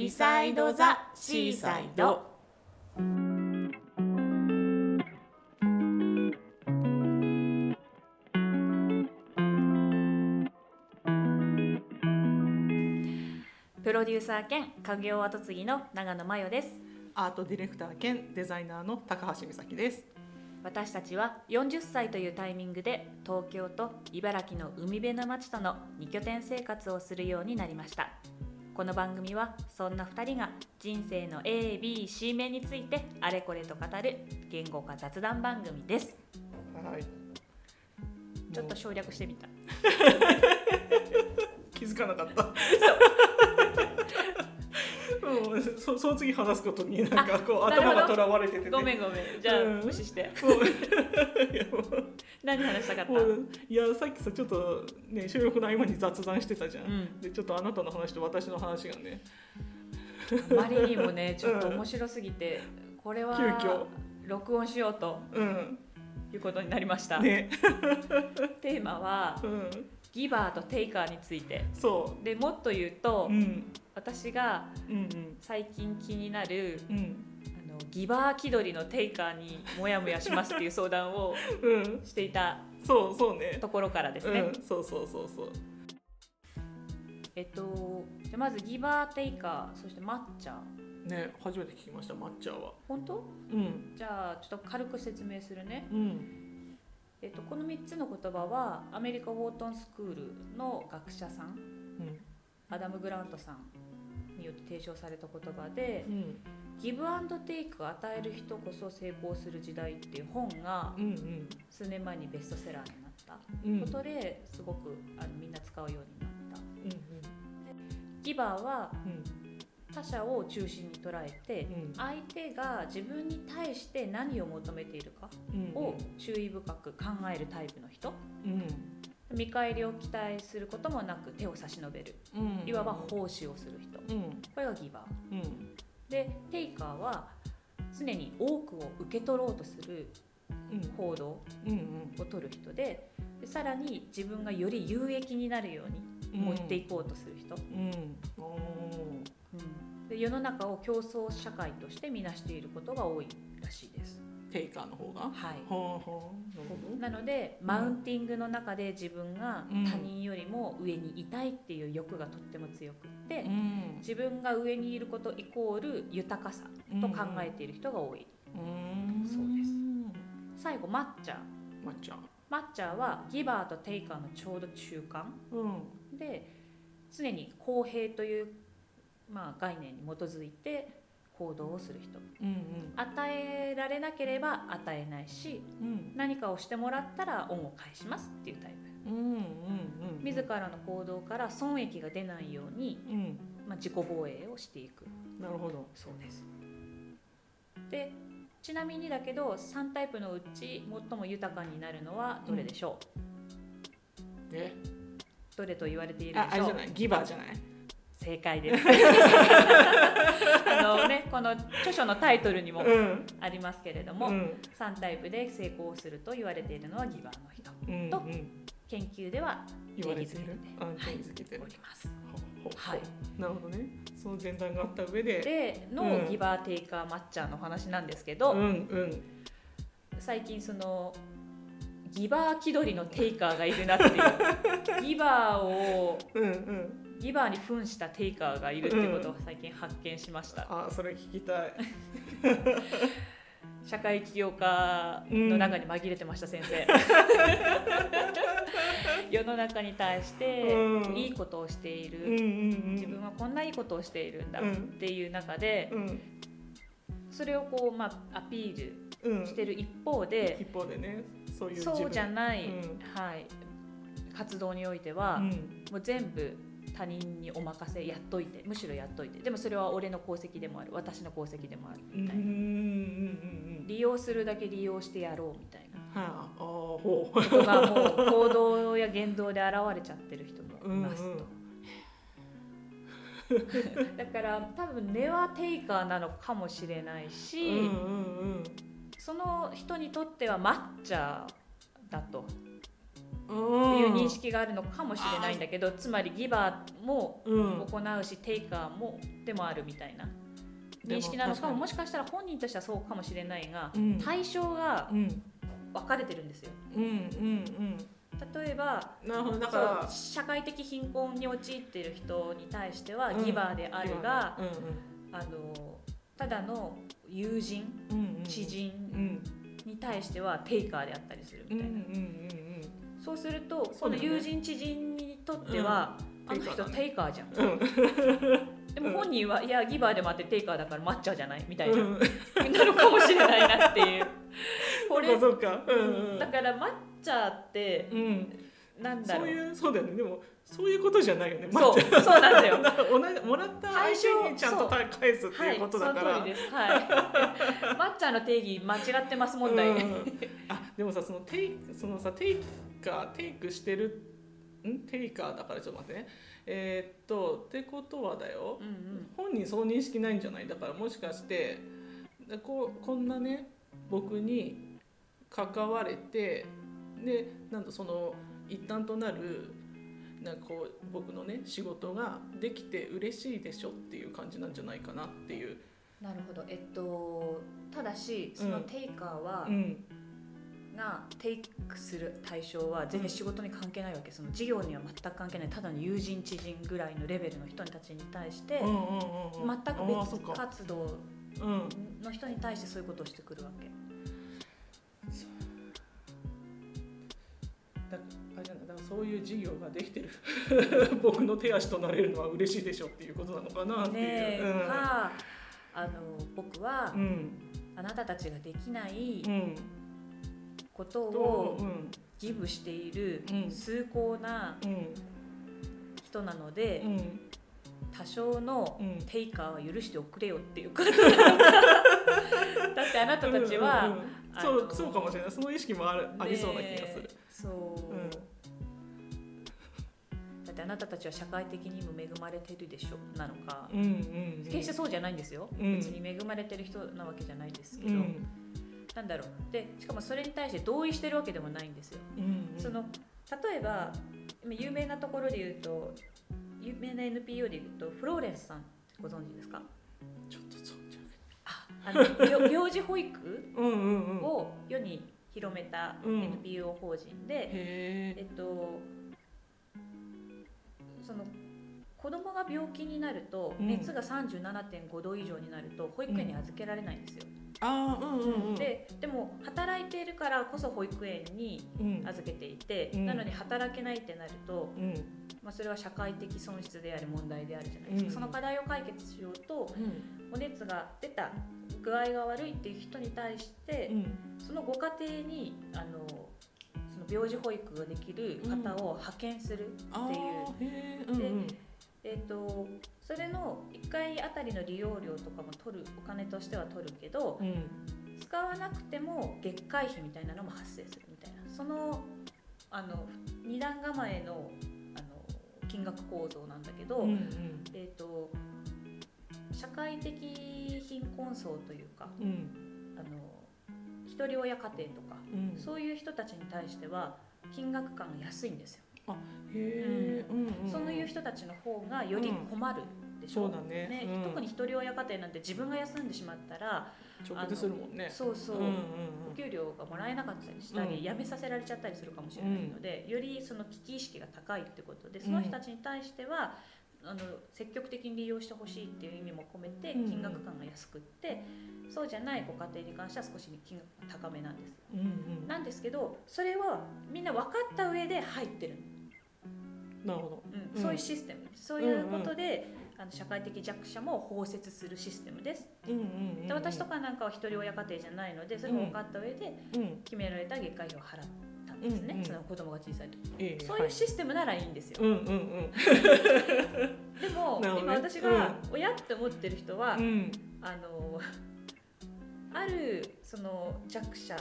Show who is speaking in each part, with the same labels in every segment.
Speaker 1: ビサイドザシーサイドプロデューサー兼家業跡継ぎの長野真代です
Speaker 2: アートディレクター兼デザイナーの高橋美咲です。
Speaker 1: 私たちは40歳というタイミングで東京と茨城の海辺の町との2拠点生活をするようになりましたこの番組はそんな2人が人生の ABC 面についてあれこれと語る言語化雑談番組です
Speaker 2: はい。
Speaker 1: ちょっと
Speaker 2: も
Speaker 1: 省略してみた
Speaker 2: う 気づかなかった。そその次話すことになんかこう頭がとらわれてて、ね、
Speaker 1: ごめんごめん。じゃあ
Speaker 2: うん。
Speaker 1: 無視して。何話したかった？
Speaker 2: いやさっきさちょっとね収録の合間に雑談してたじゃん。
Speaker 1: うん。
Speaker 2: でちょっとあなたの話と私の話がね。
Speaker 1: あまりにもね ちょっと面白すぎてこれは
Speaker 2: 急遽。
Speaker 1: 録音しようと
Speaker 2: うん。
Speaker 1: いうことになりました、
Speaker 2: ね。
Speaker 1: テーマは
Speaker 2: うん
Speaker 1: ギバーとテイカーについて。
Speaker 2: そ
Speaker 1: でもっと言うと、
Speaker 2: ううん。
Speaker 1: 私が
Speaker 2: うん
Speaker 1: 最近気になる
Speaker 2: うん。うん
Speaker 1: あのギバー気取りのテイカーにモヤモヤしますっていう相談を
Speaker 2: うん。
Speaker 1: していた
Speaker 2: そうそうね。
Speaker 1: ところからですね、
Speaker 2: うん。そうそうそうそう。
Speaker 1: えっとじゃあまずギバーテイカーそして抹茶
Speaker 2: ね初めて聞きました抹茶は。
Speaker 1: 本当？
Speaker 2: うん。
Speaker 1: じゃあちょっと軽く説明するね、
Speaker 2: うん
Speaker 1: えっと、この3つの言葉はアメリカウォートンスクールの学者さん
Speaker 2: うん。
Speaker 1: アダム・グラントさんによって提唱された言葉で
Speaker 2: うん。
Speaker 1: ギブアンドテイクを与える人こそ成功する時代っていう本が
Speaker 2: うんうん
Speaker 1: 数年前にベストセラーになった
Speaker 2: うん。
Speaker 1: ことですごくあのみんな使うようになった。
Speaker 2: うん。
Speaker 1: ギバーは
Speaker 2: うん
Speaker 1: 他者を中心に捉えて
Speaker 2: うん。
Speaker 1: 相手が自分に対して何を求めているか
Speaker 2: うん
Speaker 1: を注意深く考えるタイプの人。
Speaker 2: うん。
Speaker 1: 見返りを期待することもなく手を差し伸べる。
Speaker 2: うん。
Speaker 1: いわば奉仕をする人。
Speaker 2: うん。
Speaker 1: これがギバー。
Speaker 2: うん。
Speaker 1: でテイカーは常に多くを受け取ろうとする
Speaker 2: うん。
Speaker 1: 行動
Speaker 2: うん
Speaker 1: を取る人ででさらに自分がより有益になるように
Speaker 2: うん。
Speaker 1: 持っていこうとする人、
Speaker 2: うん
Speaker 1: で世の中を競争社会として見なしていることが多いらしいです。
Speaker 2: テイカーの方が？
Speaker 1: はい。
Speaker 2: ほうほう。な
Speaker 1: のでマウンティングの中で自分が
Speaker 2: うん。
Speaker 1: 他人よりも上にいたいっていう欲がとっても強くって、
Speaker 2: うん。
Speaker 1: 自分が上にいることイコール豊かさと考えている人が多い、
Speaker 2: うん。
Speaker 1: そうです。最後抹茶
Speaker 2: 抹茶
Speaker 1: 抹茶はギバーとテイカーのちょうど中間
Speaker 2: うん。
Speaker 1: で常に公平という、まあ、概念に基づいて行動をする人。
Speaker 2: うん
Speaker 1: 与えられなければ与えないし
Speaker 2: うん。
Speaker 1: 何かをしてもらったら恩を返しますっていうタイプ。
Speaker 2: うんうんうん
Speaker 1: 自らの行動から損益が出ないように、
Speaker 2: うん。
Speaker 1: まあ、自己防衛をしていく。
Speaker 2: なるほど。
Speaker 1: そうです。でちなみにだけど3タイプのうち最も豊かになるのはどれでしょう、
Speaker 2: え？
Speaker 1: どれと言われているで
Speaker 2: ああ
Speaker 1: しょう？
Speaker 2: れじゃない？ギバーじゃない？
Speaker 1: 正解です。あのねこの著書のタイトルにも
Speaker 2: うん。
Speaker 1: ありますけれども、
Speaker 2: うん。
Speaker 1: 3タイプで成功すると言われているのはギバーの人
Speaker 2: うん
Speaker 1: と
Speaker 2: うん。
Speaker 1: 研究では定
Speaker 2: あ
Speaker 1: 義づけて
Speaker 2: づけてる。
Speaker 1: おります。はい。
Speaker 2: なるほどね。その前段があった上で
Speaker 1: での
Speaker 2: うん。
Speaker 1: ギバーテイカー抹茶の話なんですけど、
Speaker 2: うんうん。
Speaker 1: 最近そのギバー気取りのテイカーがいるなっていう。ギバーを
Speaker 2: うんうん
Speaker 1: ギバーに扮したテイカーがいるってことを最近発見しました、
Speaker 2: あそれ聞きたい。
Speaker 1: 社会起業家の中に紛れてました、先生。世の中に対して
Speaker 2: うん。
Speaker 1: いいことをしている、
Speaker 2: うんうんうん。
Speaker 1: 自分はこんないいことをしているんだ
Speaker 2: うん
Speaker 1: っていう中で、
Speaker 2: うん。
Speaker 1: それをこう、まあ、アピー
Speaker 2: うん。
Speaker 1: ルしてる一方で、
Speaker 2: 一方でねそういう自分。
Speaker 1: そうじゃない、
Speaker 2: うん。
Speaker 1: はい、活動においては、
Speaker 2: うん。
Speaker 1: もう全部他人にお任せやっといてむしろやっといて。でもそれは俺の功績でもある。私の功績でもある。みたいな、
Speaker 2: うん
Speaker 1: 利用するだけ利用してやろうみたいな。
Speaker 2: はあ
Speaker 1: ことがもう行動や言動で現れちゃってる人もいますと。
Speaker 2: うんうん。
Speaker 1: だから多分根はテイカーなのかもしれないし、その人にとっては抹茶だとっていう認識があるのかもしれないんだけど、つまりギバーも
Speaker 2: うん。
Speaker 1: 行うし、テイカーもでもあるみたいな認識なのかももしかしたら本人としてはそうかもしれないが、
Speaker 2: うん。
Speaker 1: 対象が
Speaker 2: うん。
Speaker 1: 分かれてるんですよ。
Speaker 2: うんうん
Speaker 1: 例えば
Speaker 2: うんなるほどだか
Speaker 1: 社会的貧困に陥っている人に対しては
Speaker 2: うん。
Speaker 1: ギバーであるが、
Speaker 2: うん
Speaker 1: あのただの友人
Speaker 2: うんうんうん。
Speaker 1: 知人
Speaker 2: うん。
Speaker 1: に対してはテイカーであったりする
Speaker 2: うんうん
Speaker 1: みたいな、
Speaker 2: うん
Speaker 1: そうすると
Speaker 2: そうだよね。
Speaker 1: この友人知人にとっては、
Speaker 2: うん。
Speaker 1: あの人
Speaker 2: テ
Speaker 1: テイカーじゃん、
Speaker 2: うん。
Speaker 1: でも本人はいやギバーでもあってテイカーだから抹茶じゃないみたいな、
Speaker 2: うん。
Speaker 1: なのかもしれないなっていう。これ
Speaker 2: そうか
Speaker 1: だから抹茶って
Speaker 2: うん。
Speaker 1: なんだろ
Speaker 2: そうういうそうだよね。でもそういうことじゃないよね。
Speaker 1: そう
Speaker 2: まあ
Speaker 1: そうなんだよ。
Speaker 2: もらった相手にちゃんと
Speaker 1: 対
Speaker 2: 返すって
Speaker 1: はい
Speaker 2: いうことだから、
Speaker 1: その通りです。はい。抹茶の定義間違ってます問題、
Speaker 2: うん。あでもさそのテイそのさテイカーテイクしてるん？テイカーだからちょっと待ってね。えーっとってことはだよ。
Speaker 1: うんうん。
Speaker 2: 本人そう認識ないんじゃない？だからもしかしてでこうこんなね僕に関われてでなんとその一端となるなんかこう僕のね仕事ができて嬉しいでしょっていう感じなんじゃないかなっていう。
Speaker 1: なるほど。えっとただしそのテイカーは、
Speaker 2: うん
Speaker 1: がテイクする対象は全然仕事に関係ないわけ。その事業には全く関係ない。ただの友人知人ぐらいのレベルの人たちに対して、
Speaker 2: うんうんうんうん。
Speaker 1: 全く別活動
Speaker 2: うん。
Speaker 1: の人に対してそういうことをしてくるわけ。
Speaker 2: だあれだだからそういう事業ができてる。僕の手足となれるのは嬉しいでしょっていうことなのかなっていう。
Speaker 1: ねえ。かあの僕は、
Speaker 2: うん。
Speaker 1: あなたたちができない
Speaker 2: うん
Speaker 1: こと
Speaker 2: と
Speaker 1: を
Speaker 2: うん。
Speaker 1: ギブしている
Speaker 2: うん。
Speaker 1: 崇高な
Speaker 2: うん。
Speaker 1: 人なので、
Speaker 2: うん。
Speaker 1: 多少の
Speaker 2: うん。
Speaker 1: テイカーは許しておくれよっていうこと。なのかだってあなたたちは、
Speaker 2: うんうんうんそうそうかもしれない。その意識もあるありそうな気がする。
Speaker 1: ね。そう、
Speaker 2: うん。
Speaker 1: だってあなたたちは社会的にも恵まれてるでしょなのか、
Speaker 2: うんうん。
Speaker 1: 決してそうじゃないんですよ、
Speaker 2: うん。
Speaker 1: 別に恵まれてる人なわけじゃないですけど、
Speaker 2: うん
Speaker 1: なんだろうでしかもそれに対して同意してるわけでもないんですよ、
Speaker 2: うん
Speaker 1: その例えば今有名なところで言うと有名な NPO で言うとフローレンスさんご存知ですか？
Speaker 2: ちょっとそうじ
Speaker 1: あの病病 児保育を世に広めた
Speaker 2: うん。
Speaker 1: NPO 法人で、
Speaker 2: へ
Speaker 1: え。っとその子供が病気になると、
Speaker 2: うん。
Speaker 1: 熱が37.5度以上になると保育園に預けられないんですよ、
Speaker 2: ああうんうんうん。
Speaker 1: ででも働いているからこそ保育園に
Speaker 2: うん。
Speaker 1: 預けていて、
Speaker 2: うん。
Speaker 1: なのに働けないってなると、
Speaker 2: うん。
Speaker 1: まあ、それは社会的損失であり問題であるじゃないですか、
Speaker 2: うん。
Speaker 1: その課題を解決しようと
Speaker 2: うん。
Speaker 1: お熱が出た具合が悪いっていう人に対して、
Speaker 2: うん。
Speaker 1: そのご家庭にあのその病児保育ができる方を派遣するっていう、
Speaker 2: あーへー。うんうん
Speaker 1: えー、とそれの1回あたりの利用料とかも取るお金としては取るけど
Speaker 2: うん。
Speaker 1: 使わなくても月会費みたいなのも発生するみたいな。そのあの二段構えのあの金額構造なんだけど、
Speaker 2: うんうん。
Speaker 1: えー、と社会的貧困層というか
Speaker 2: うん。
Speaker 1: あの一人親家庭とか
Speaker 2: うん。
Speaker 1: そういう人たちに対しては金額感が安いんですよ。
Speaker 2: へえうん。うん
Speaker 1: そういう人たちの方がより困るでしょ、
Speaker 2: そうだね。うん。
Speaker 1: 特に一人親家庭なんて自分が休んでしまったら
Speaker 2: 直結するもんね。
Speaker 1: そうそう、
Speaker 2: うんうん
Speaker 1: お給料がもらえなかったりしたり、
Speaker 2: うん。
Speaker 1: 辞めさせられちゃったりするかもしれないので、よりその危機意識が高いってことでその人たちに対しては、あの積極的に利用してほしいっていう意味も込めて
Speaker 2: うん。
Speaker 1: 金額感が安くって、そうじゃないご家庭に関しては少し金額が高めなんです。よ。
Speaker 2: うんうん。
Speaker 1: なんですけどそれはみんな分かった上で入ってる。の
Speaker 2: なるほど。
Speaker 1: うん。
Speaker 2: うん。
Speaker 1: そういうシステム。そういうことで、あの社会的弱者も包摂するシステムです、
Speaker 2: うんうんうん
Speaker 1: で私とかなんかは一人親家庭じゃないのでそれも分かった上で
Speaker 2: うん。
Speaker 1: 決められた月会費を払ったんですね、
Speaker 2: うんうん
Speaker 1: その子供が小さい時。
Speaker 2: ええ
Speaker 1: そういうシステムならいいんですよ、
Speaker 2: はい。うんうん
Speaker 1: でも、
Speaker 2: ね。
Speaker 1: 今私が親って思ってる人は、
Speaker 2: うん。うん
Speaker 1: あのあるその弱者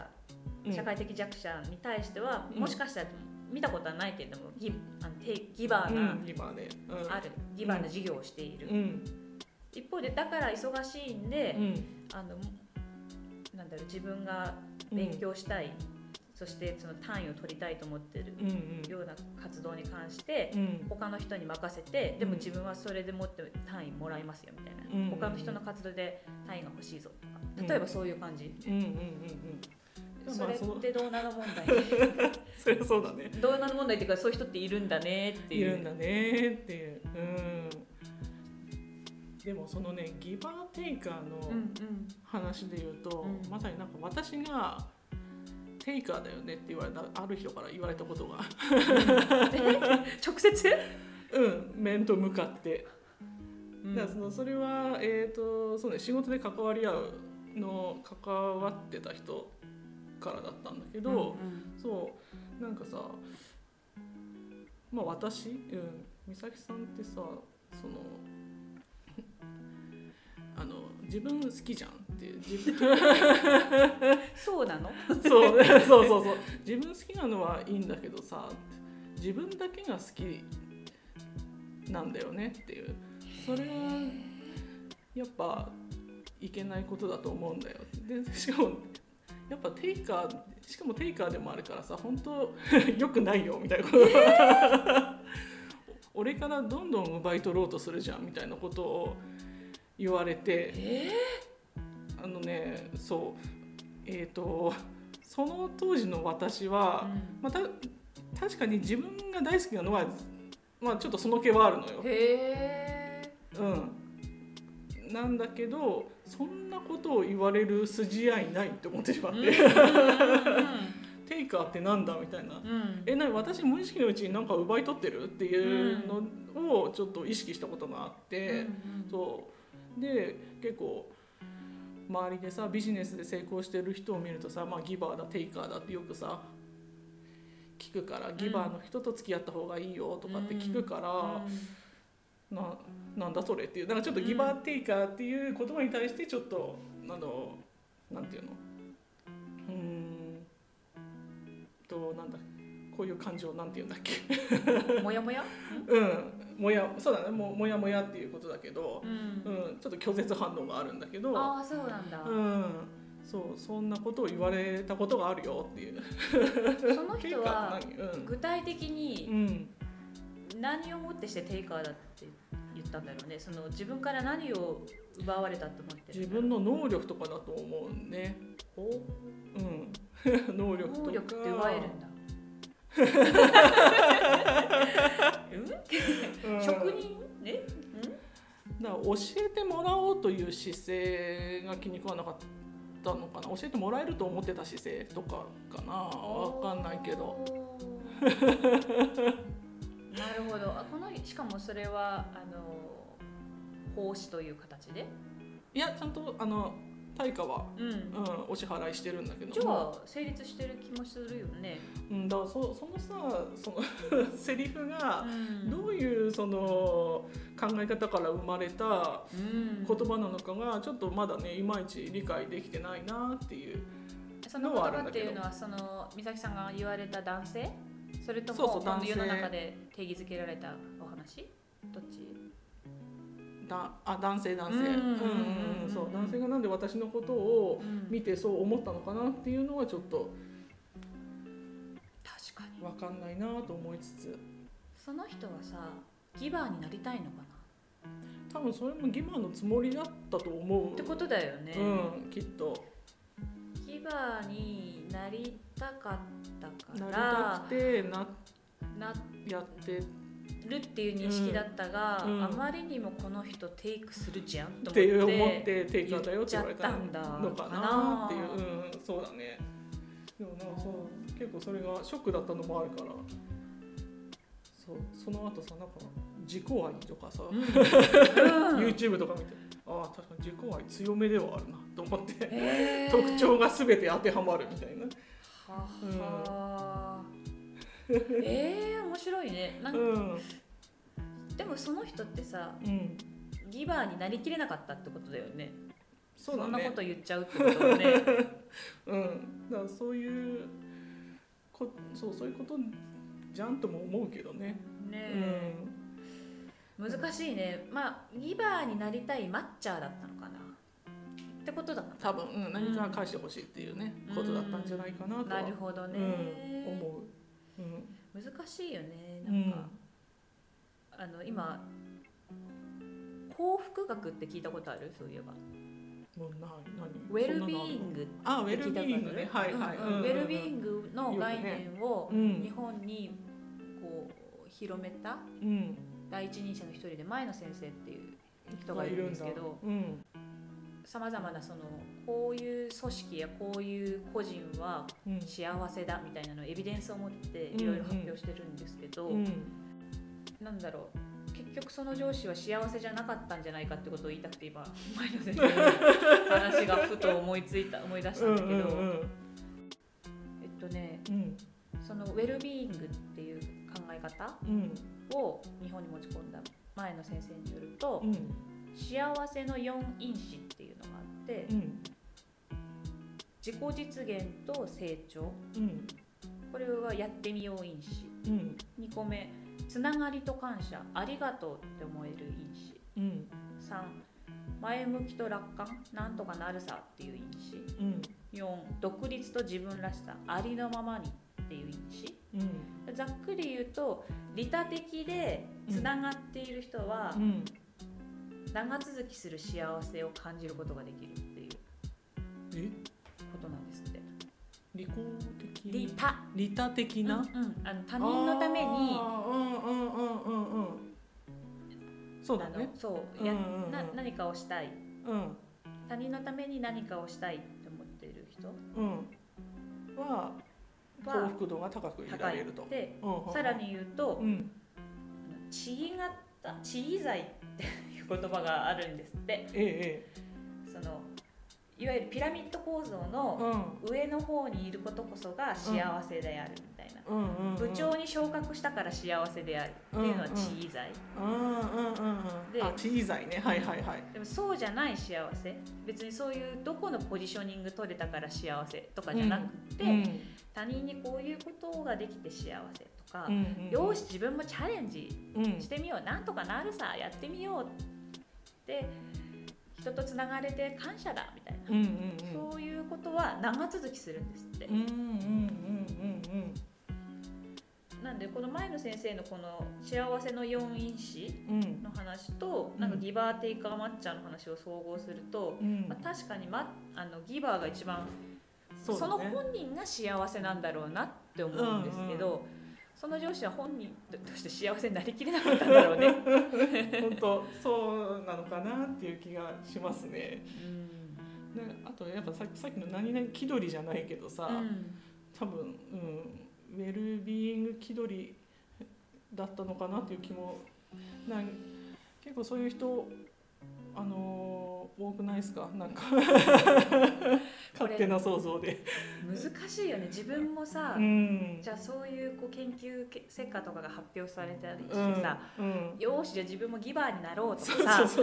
Speaker 2: うん。
Speaker 1: 社会的弱者に対しては、
Speaker 2: うん。
Speaker 1: もしかしたら見たことはないけれどもギあのギバーな、
Speaker 2: うん今ね。うん。
Speaker 1: あるギバーな事業をしている、
Speaker 2: うん。
Speaker 1: 一方でだから忙しいんで、
Speaker 2: うん。
Speaker 1: あのなんだろう自分が勉強したい、そしてその単位を取りたいと思ってる
Speaker 2: うん
Speaker 1: ような活動に関して
Speaker 2: うん。うん
Speaker 1: 他の人に任せてでも
Speaker 2: うん
Speaker 1: 自分はそれでもって単位もらいますよみたいな、
Speaker 2: うん。
Speaker 1: 他の人の活動で単位が欲しいぞ
Speaker 2: うん。
Speaker 1: とか例えばそういう感じ、
Speaker 2: うんうんうんうん。
Speaker 1: それってどうなの問題？
Speaker 2: それはそうだね。
Speaker 1: どうなの問題っていうかそういう人っているんだねっていう。
Speaker 2: いるんだねっていう。うん。でもそのねギバーテイカーの
Speaker 1: うんうん。
Speaker 2: 話で言うと、
Speaker 1: うん。
Speaker 2: まさになんか私がテイカーだよねって言われたある人から言われたことが。
Speaker 1: 直接、
Speaker 2: うん面と向かって。
Speaker 1: うん。
Speaker 2: だからそのそれは、えーとそうね、仕事で関わり合うの関わってた人からだったんだけど、
Speaker 1: うんうん。
Speaker 2: そうなんかさまあ私、うん、美咲さんってさその自分好きじゃんって自分。
Speaker 1: そうなの？
Speaker 2: そう。そうそうそう自分好きなのはいいんだけどさ自分だけが好きなんだよねっていう。それはやっぱいけないことだと思うんだよ。でしかもやっぱテイカーしかもテイカーでもあるからさ本当良くないよみたいなこと、俺からどんどん奪い取ろうとするじゃんみたいなことを言われて。
Speaker 1: え
Speaker 2: あのねそう。えっ、とその当時の私は、まあ、た確かに自分が大好きなのは、まあ、ちょっとその気はあるのよ。
Speaker 1: へえ
Speaker 2: うん、なんだけどそんなことを言われる筋合いないって思ってしまって、テイカーってなんだみたいな。
Speaker 1: うん。
Speaker 2: えなに私無意識のうちに何か奪い取ってるっていうのをちょっと意識したことがあって、そうで結構周りでさビジネスで成功してる人を見るとさ、まあ、ギバーだテイカーだってよくさ聞くからギバーの人と付き合った方がいいよとかって聞くから、ななんだそれっていうだからちょっとギバーテイカーっていう言葉に対してちょっとあのなんていうの？うーんとなんだこういう感情なんていうんだっけ？
Speaker 1: うんもやもや？
Speaker 2: うんもやそうだね。ももやもやっていうことだけど、
Speaker 1: うん。
Speaker 2: うん、ちょっと拒絶反応があるんだけど
Speaker 1: ああそうなんだ。
Speaker 2: うん。そうそんなことを言われたことがあるよっていう。
Speaker 1: その人は 具体的
Speaker 2: 何
Speaker 1: に
Speaker 2: うん、
Speaker 1: 何をもってしてテイカーだって言ったんだろうね。その自分から何を奪われたと思ってる
Speaker 2: 自分の能力とかだと思うね。
Speaker 1: お
Speaker 2: うん。能力とか。
Speaker 1: 能力って奪えるんだ職人え
Speaker 2: だから教えてもらおうという姿勢が気に食わなかったのかな？教えてもらえると思ってた姿勢とかかな？わかんないけど。
Speaker 1: なるほど。あこのしかもそれはあの奉仕という形で？
Speaker 2: いやちゃんとあの対価は、
Speaker 1: うん。
Speaker 2: うん、お支払いしてるんだけど。
Speaker 1: じゃあ成立してる気もするよね、
Speaker 2: うん、だからそそのさその セリフが
Speaker 1: うん。
Speaker 2: どういうその考え方から生まれた
Speaker 1: うん。
Speaker 2: 言葉なのかがちょっとまだねいまいち理解できてないなっていう
Speaker 1: その言葉っていうのはその美咲さんが言われた男性？それとも世の中で定義づけられたお話？どっち？
Speaker 2: だあ男性男性。
Speaker 1: うん。
Speaker 2: そう男性がなんで私のことを
Speaker 1: うん。
Speaker 2: 見てそう思ったのかなっていうのはちょっと
Speaker 1: 確かに。
Speaker 2: 分かんないなと思いつつ。
Speaker 1: その人はさギバーになりたいのかな？
Speaker 2: 多分それもギバーのつもりだったと思う。
Speaker 1: ってことだよね、
Speaker 2: うんきっと。
Speaker 1: ギバーになりたかった
Speaker 2: なり
Speaker 1: か
Speaker 2: たくてなやって
Speaker 1: るっていう認識だったが、
Speaker 2: うん。うん
Speaker 1: あまりにもこの人テイクするじゃんと思っ
Speaker 2: ってていう思ってテイカーだ。よって言われた
Speaker 1: んだ
Speaker 2: のかなっていううんそうだね。でもなんかそう結構それがショックだったのもあるから。そうその後さなんか自己愛とかさ、
Speaker 1: うん。
Speaker 2: YouTube とか見てああ確かに自己愛強めではあるなと思って。特徴が全て当てはまるみたいな。
Speaker 1: はは えー、面白いね。なんか
Speaker 2: うん。
Speaker 1: でもその人ってさ
Speaker 2: うん。
Speaker 1: ギバーになりきれなかったってことだよね。
Speaker 2: そね。
Speaker 1: んなこと言っちゃうってことだね。
Speaker 2: うん。だからそういうこそうそういうことじゃんとも思うけどね。う
Speaker 1: ねえ、
Speaker 2: ん。
Speaker 1: 難しいね。まあギバーになりたいマッチャーだったのかな。っってことだな。
Speaker 2: 多分、うん、何か返してほしいっていうね、ことだったんじゃないかなとは
Speaker 1: なるほどね、
Speaker 2: うん、思う、うん、
Speaker 1: 難しいよねなんか、あの今幸福学って聞いたことある？そういえば。
Speaker 2: もうない何？
Speaker 1: ウェルビーイン
Speaker 2: グ
Speaker 1: グ
Speaker 2: あウェルビーイングね。はい
Speaker 1: ウェルビーイングの概念を
Speaker 2: うん。
Speaker 1: 日本にこう広めた
Speaker 2: うん。
Speaker 1: 第一人者の一人で前野先生っていう人がいるんですけど。
Speaker 2: うん
Speaker 1: さまざまなそのこういう組織やこういう個人は
Speaker 2: うん。
Speaker 1: 幸せだみたいなのをエビデンスを持って
Speaker 2: うん
Speaker 1: いろいろ発表してるんですけど、
Speaker 2: うん
Speaker 1: なんだろう。結局その上司は幸せじゃなかったんじゃないかってことを言いたくて今前野先生の 話がふと思いついた思い出したんだけど、
Speaker 2: うんうん
Speaker 1: えっとね
Speaker 2: うん。
Speaker 1: そのウェルビーイングっていう考え方
Speaker 2: うん。
Speaker 1: を日本に持ち込んだ前野先生によると、
Speaker 2: うん
Speaker 1: 幸せの4因子っていうのがあって、
Speaker 2: うん
Speaker 1: 自己実現と成長。
Speaker 2: うん
Speaker 1: これはやってみよう因子。
Speaker 2: うん
Speaker 1: 2個目つながりと感謝。ありがとうって思える因子。
Speaker 2: うん
Speaker 1: 3前向きと楽観。なんとかなるさっていう因子。
Speaker 2: うん
Speaker 1: 4独立と自分らしさ。ありのままにっていう因子。
Speaker 2: うん
Speaker 1: ざっくり言うと利他的でつながっている人は
Speaker 2: うん
Speaker 1: 長続きする幸せを感じることができるっていう
Speaker 2: え？
Speaker 1: ことなんですって。
Speaker 2: 利己的
Speaker 1: 利他。
Speaker 2: 利他的な、
Speaker 1: うんうん。あの他人のために
Speaker 2: うんうんうんうんうん。そうだね。
Speaker 1: そうや、
Speaker 2: うんうんうん。
Speaker 1: な何かをしたい。
Speaker 2: うん。
Speaker 1: 他人のために何かをしたいって思っている人？
Speaker 2: うん。は幸
Speaker 1: は
Speaker 2: 福度が高く得ら
Speaker 1: 高い
Speaker 2: れると。
Speaker 1: で
Speaker 2: うんうん
Speaker 1: さらに言うと
Speaker 2: うん「
Speaker 1: 地位型地位罪」って言葉があるんですって。
Speaker 2: え
Speaker 1: そのいわゆるピラミッド構造
Speaker 2: ええ
Speaker 1: の
Speaker 2: うん。
Speaker 1: 上の方にいることこそが幸せであるみたいな、
Speaker 2: うんうんうん。
Speaker 1: 部長に昇格したから幸せであるっていうのは地位罪、
Speaker 2: うんうんうんうん
Speaker 1: で
Speaker 2: あ小さいね。はいはいはい。
Speaker 1: でもそうじゃない幸せ。別にそういうどこのポジショニング取れたから幸せとかじゃなくて、
Speaker 2: うん
Speaker 1: 他人にこういうことができて幸せとか、
Speaker 2: うんうん
Speaker 1: よし自分もチャレンジ
Speaker 2: うん
Speaker 1: してみよう。なんとかなるさ。やってみよう。って人とつながれて感謝だみたいな、
Speaker 2: うんうん
Speaker 1: そういうことは長続きするんですって、
Speaker 2: うんうんうんうん
Speaker 1: なんでこの前の先生のこの幸せの4因子
Speaker 2: うん。うん
Speaker 1: の話となんかギバーテイカーマッチャーの話を総合すると、
Speaker 2: うん。
Speaker 1: まあ、確かに、ま、あのギバーが一番そ,、の本人が幸せなんだろうなって思うんですけど、その上司は本人として幸せになりきれなかったんだろうね。
Speaker 2: 本当そうなのかなっていう気がしますね。
Speaker 1: うん
Speaker 2: ねあとやっぱさっきさっきの何々気取りじゃないけどさ、
Speaker 1: うん
Speaker 2: 多分、うん、ウェルビーイング気取りだったのかなっていう気もなん結構そういう人あのー多くないですか？なんか。勝手な想像で。
Speaker 1: 難しいよね。自分もさ、
Speaker 2: うん。
Speaker 1: じゃあそういうこう研究成果とかが発表されたりして
Speaker 2: うん。
Speaker 1: さ、
Speaker 2: うん。
Speaker 1: よーしじゃあ自分もギバーになろうとかさ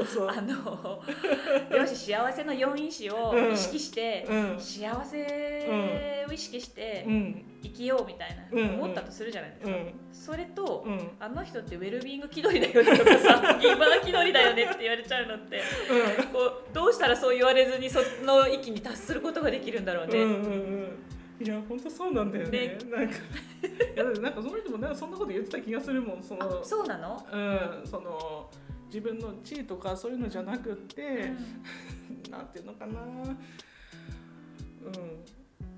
Speaker 1: よし幸せの4因子を意識して、
Speaker 2: うん。
Speaker 1: 幸せを意識して
Speaker 2: うん
Speaker 1: 生きようみたいな
Speaker 2: うん
Speaker 1: 思ったとするじゃないですか、
Speaker 2: うん。
Speaker 1: それと、
Speaker 2: うん。
Speaker 1: あの人ってウェルビーイング気取りだよねとかさ ギバー気取りだよねって言われちゃうのってこうどうしたらそう言われずにその域に達することができるんだろうね。
Speaker 2: うんうんうんいや本当そうなんだよね。
Speaker 1: ね。
Speaker 2: なんかいやなんかその人もなそんなこと言ってた気がするもん。そ
Speaker 1: あ
Speaker 2: の
Speaker 1: そうなの、
Speaker 2: うん。その自分の地位とかそういうのじゃなくって、なんていうのかな。うん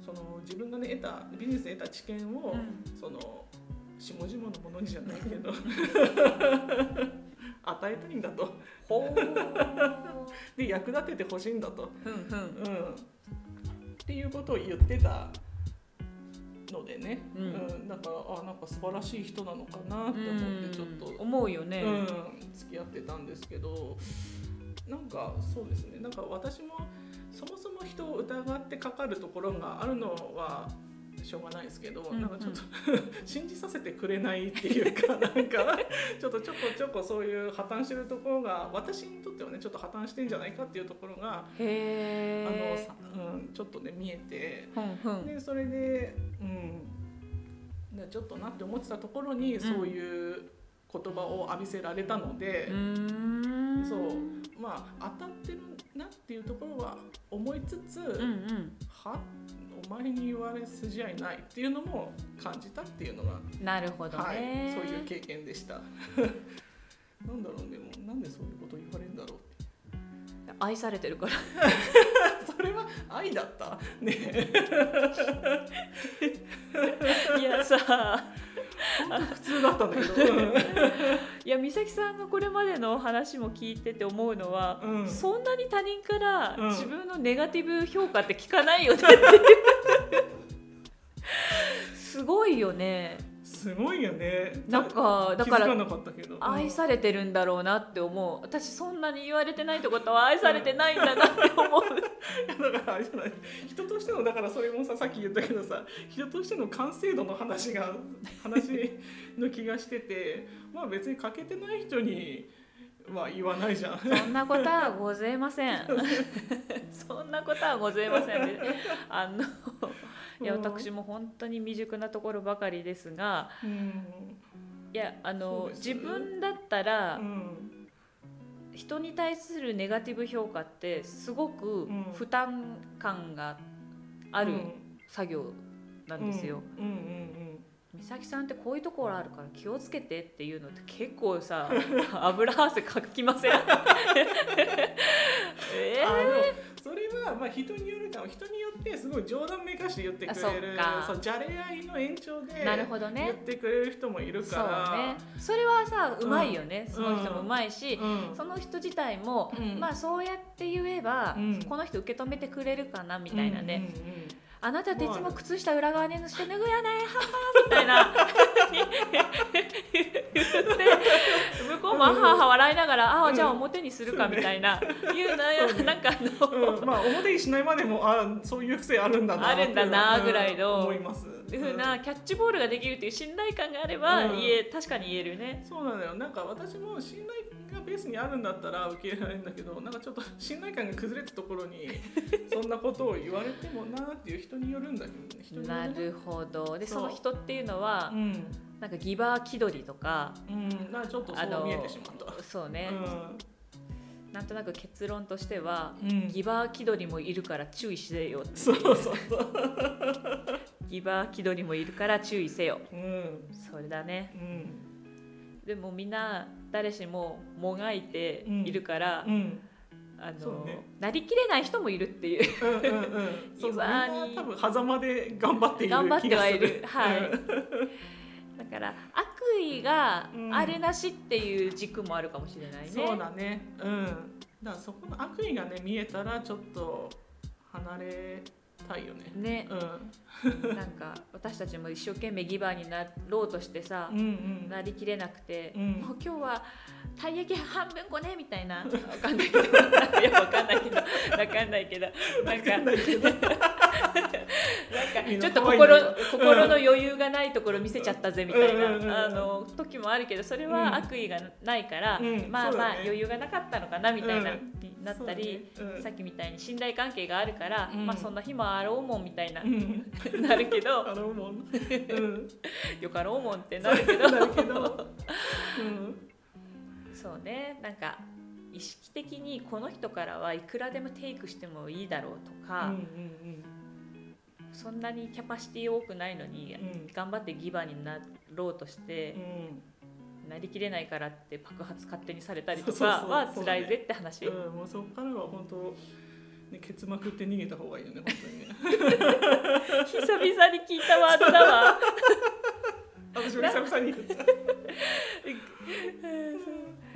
Speaker 2: その自分がね得たビジネスで得た知見を、
Speaker 1: うん。
Speaker 2: その下々のものにじゃないけど。与えたいんだと。で役立ててほしいんだと、
Speaker 1: ふんふん。
Speaker 2: うん、っていうことを言ってたのでね、
Speaker 1: うん。
Speaker 2: うん。だからあなんか素晴らしい人なのかなって思ってちょっと、
Speaker 1: うん思うよね、
Speaker 2: うん、付き合ってたんですけど。なんかそうですね。なんか私もそもそも人を疑ってかかるところがあるのはしょうがないですけど、
Speaker 1: うん
Speaker 2: なんかちょっと 信じさせてくれないっていうか なんかちょっとちょこちょこそういう破綻してるところが私にとってはねちょっと破綻してんじゃないかっていうところが、
Speaker 1: へ
Speaker 2: あのうん、ちょっとね見えてでそれで、うん、でちょっとなって思ってたところにそういう言葉を浴びせられたのでそう。まあ当たってるなっていうところは思いつつ、
Speaker 1: うんうん。
Speaker 2: はお前に言われ筋合いないっていうのも感じたっていうのが、
Speaker 1: なるほどね、
Speaker 2: はい、そういう経験でした。なんだろうでもなんでそういうこと言われるんだろう
Speaker 1: 愛されてるから。
Speaker 2: それは愛だった？ね
Speaker 1: いやさ
Speaker 2: 普通だったんだけど、う ん
Speaker 1: いや美咲さんのこれまでの話も聞いてて思うのは、
Speaker 2: うん。
Speaker 1: そんなに他人から
Speaker 2: うん。
Speaker 1: 自分のネガティブ評価って聞かないよねっていう。すごいよね
Speaker 2: すごいよね。
Speaker 1: なんかだから
Speaker 2: 気づかなかったけど。
Speaker 1: 愛されてるんだろうなって思う。私そんなに言われてないってことは愛されてないんだなって思う。
Speaker 2: うんだからあれじゃない。人としてのだからそれもささっき言ったけどさ人としての完成度の話が話の気がしててまあ別に欠けてない人には言わないじゃん。
Speaker 1: そんなことはございません。そんなことはございません。であのいや
Speaker 2: うん。
Speaker 1: 私も本当に未熟なところばかりですが
Speaker 2: うん。
Speaker 1: いやあ
Speaker 2: そ
Speaker 1: の自分だったら、
Speaker 2: うん。
Speaker 1: 人に対するネガティブ評価ってすごく
Speaker 2: うん。
Speaker 1: 負担感がある
Speaker 2: うん。
Speaker 1: 作業なんですよ。美咲さんってこういうところあるから気をつけてっていうのって結構さ 油汗かきません？え
Speaker 2: あのそれはまあ人によるかも。人によってすごい冗談めかして言ってくれる
Speaker 1: あそ
Speaker 2: うじゃれ合いの延長で
Speaker 1: ー、なるほど
Speaker 2: 言っ
Speaker 1: ね
Speaker 2: てくれる人もいるから。
Speaker 1: ね。それはさうまいよね、
Speaker 2: うん。
Speaker 1: その人もうまいし、
Speaker 2: うん。
Speaker 1: その人自体も、
Speaker 2: うん。
Speaker 1: まあそうやって言えば、
Speaker 2: うん。
Speaker 1: この人受け止めてくれるかなみたいなね、
Speaker 2: うんうんうん。
Speaker 1: あなたっていつも靴下裏側にして脱ぐよねははみたいな向こうもあはは笑いながらああじゃあ表にするかみたいないうな
Speaker 2: ね
Speaker 1: なんかあの、
Speaker 2: うん、まあ表にしないまでもあそういう癖あるんだな
Speaker 1: あるんだなぐらいの
Speaker 2: 思います。
Speaker 1: いうふうなキャッチボールができるっていう信頼感があれば、
Speaker 2: うん。
Speaker 1: 言え確かに言えるね。
Speaker 2: そうなのよ。なんか私も信頼がベースにあるんだったら受け入れられるんだけどなんかちょっと信頼感が崩れたところに そんなことを言われてもなっていう人によるんだけどね。人によ
Speaker 1: な
Speaker 2: ね
Speaker 1: るほど。で
Speaker 2: そ
Speaker 1: の人っていうのは、
Speaker 2: うん。
Speaker 1: なんかギバー気取りとか
Speaker 2: うん。なんかちょっとそう見えてしまった。
Speaker 1: そうね、なんとなく結論としては、
Speaker 2: うん、うん、
Speaker 1: ギバー気取りもいるから注意せよって
Speaker 2: そうそうそう
Speaker 1: ギバー気取りもいるから注意せよ。
Speaker 2: うん。
Speaker 1: それだね。
Speaker 2: うん。
Speaker 1: でもみんな誰しももがいているから、
Speaker 2: うん。
Speaker 1: あの、
Speaker 2: ね。
Speaker 1: なりきれない人もいるっていう。
Speaker 2: うんうんうん。そうそう。多分狭間で頑張っている
Speaker 1: 頑張ってはい
Speaker 2: 気がす
Speaker 1: る。はいだから悪意があるなしっていう軸もあるかもしれないね、
Speaker 2: そうだね。うん。だからそこの悪意がね見えたらちょっと離れたいよね。
Speaker 1: ね。
Speaker 2: う
Speaker 1: なんか私たちも一生懸命ギバーになろうとしてさ
Speaker 2: ん、うんうん。
Speaker 1: なりきれなくて、
Speaker 2: うん。
Speaker 1: もう今日はたい焼き半分こねみたいな。わかんないけど。なんかいやわかんないけど。わかんないけど。なんか ちょっと心心の余裕がないところ見せちゃったぜみたいなあの時もあるけどそれは悪意がないから、
Speaker 2: うん
Speaker 1: まあまあ余裕がなかったのかなみたいな、
Speaker 2: うん。
Speaker 1: になったり、さっきみたいに信頼関係があるから、
Speaker 2: うん。
Speaker 1: まあそんな日もあろうもんみたいな、
Speaker 2: うん。
Speaker 1: なるけど。よかろうもんってなるけど。そうね。なんか意識的にこの人からはいくらでもテイクしてもいいだろうと
Speaker 2: うん
Speaker 1: か、
Speaker 2: うん
Speaker 1: そんなにキャパシティ多くないのに、
Speaker 2: うん。
Speaker 1: 頑張ってギバーになろうとして
Speaker 2: う、ん。
Speaker 1: なりきれないからって爆発勝手にされたりとかは辛いぜって話、
Speaker 2: うんうんもうそこからは本当ねケツまくって逃げた方がいいよね本当にね。
Speaker 1: 久々に聞いたワードだわ。
Speaker 2: 私も久々に言った。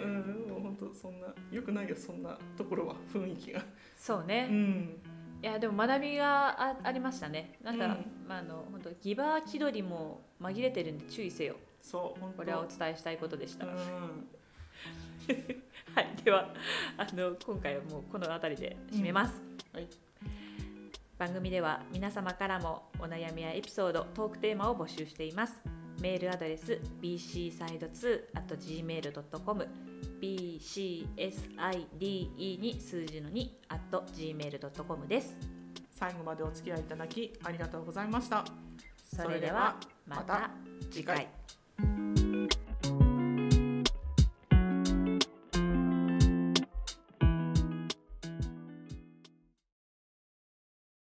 Speaker 2: うんもう本当そんなよくないよそんなところは雰囲気が。
Speaker 1: そうね、
Speaker 2: うん
Speaker 1: いやでも学びがあありましたね。なんか、
Speaker 2: うん。
Speaker 1: まあ、あの本当ギバー気取りも紛れてるんで注意せよ。
Speaker 2: そう
Speaker 1: これはお伝えしたいことでした、
Speaker 2: うん
Speaker 1: はい、ではあの今回はもうこの辺りで締めます、
Speaker 2: うんはい。
Speaker 1: 番組では皆様からもお悩みやエピソードトークテーマを募集しています。メールアドレス bcside2.gmail.com bcside に数字の 2.gmail.com です。
Speaker 2: 最後までお付き合いいただきありがとうございました。
Speaker 1: それではま
Speaker 2: ま
Speaker 1: た
Speaker 2: た
Speaker 1: 次回